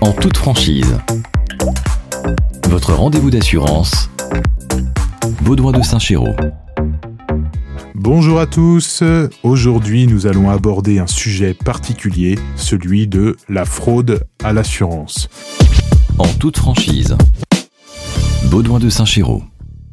en toute franchise. Votre rendez-vous d'assurance, Baudouin de Saint-Chéraud. Bonjour à tous, aujourd'hui nous allons aborder un sujet particulier, celui de la fraude à l'assurance. En toute franchise, Baudouin de Saint-Chéraud.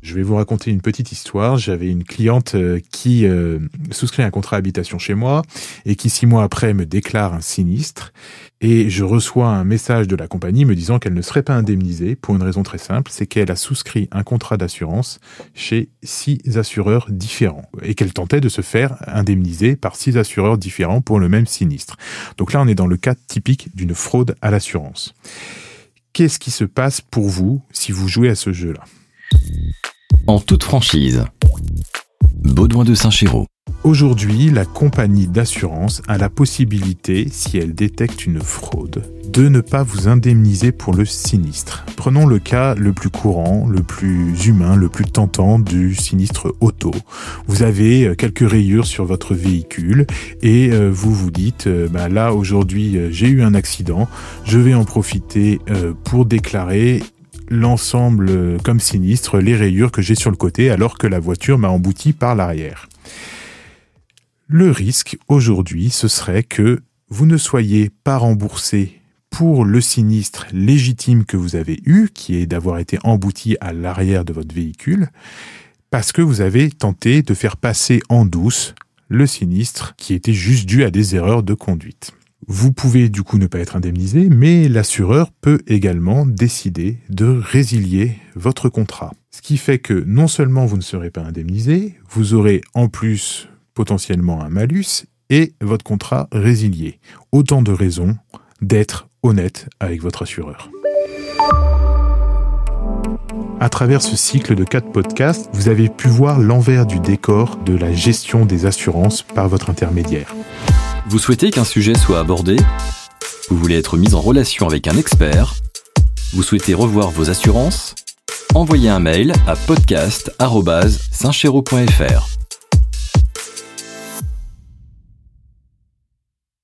Je vais vous raconter une petite histoire. J'avais une cliente euh, qui euh, souscrit un contrat habitation chez moi et qui six mois après me déclare un sinistre. Et je reçois un message de la compagnie me disant qu'elle ne serait pas indemnisée pour une raison très simple, c'est qu'elle a souscrit un contrat d'assurance chez six assureurs différents et qu'elle tentait de se faire indemniser par six assureurs différents pour le même sinistre. Donc là, on est dans le cas typique d'une fraude à l'assurance. Qu'est-ce qui se passe pour vous si vous jouez à ce jeu-là? En toute franchise, Baudouin de Saint-Chéraud. Aujourd'hui, la compagnie d'assurance a la possibilité, si elle détecte une fraude, de ne pas vous indemniser pour le sinistre. Prenons le cas le plus courant, le plus humain, le plus tentant du sinistre auto. Vous avez euh, quelques rayures sur votre véhicule et euh, vous vous dites, euh, bah là aujourd'hui j'ai eu un accident, je vais en profiter pour déclarer l'ensemble comme sinistre, les rayures que j'ai sur le côté alors que la voiture m'a embouti par l'arrière. Le risque aujourd'hui, ce serait que vous ne soyez pas remboursé pour le sinistre légitime que vous avez eu, qui est d'avoir été embouti à l'arrière de votre véhicule, parce que vous avez tenté de faire passer en douce le sinistre qui était juste dû à des erreurs de conduite. Vous pouvez du coup ne pas être indemnisé, mais l'assureur peut également décider de résilier votre contrat. Ce qui fait que non seulement vous ne serez pas indemnisé, vous aurez en plus potentiellement un malus et votre contrat résilié. Autant de raisons d'être honnête avec votre assureur. À travers ce cycle de quatre podcasts, vous avez pu voir l'envers du décor de la gestion des assurances par votre intermédiaire. Vous souhaitez qu'un sujet soit abordé? Vous voulez être mis en relation avec un expert? Vous souhaitez revoir vos assurances? Envoyez un mail à podcast.saintchéraud.fr.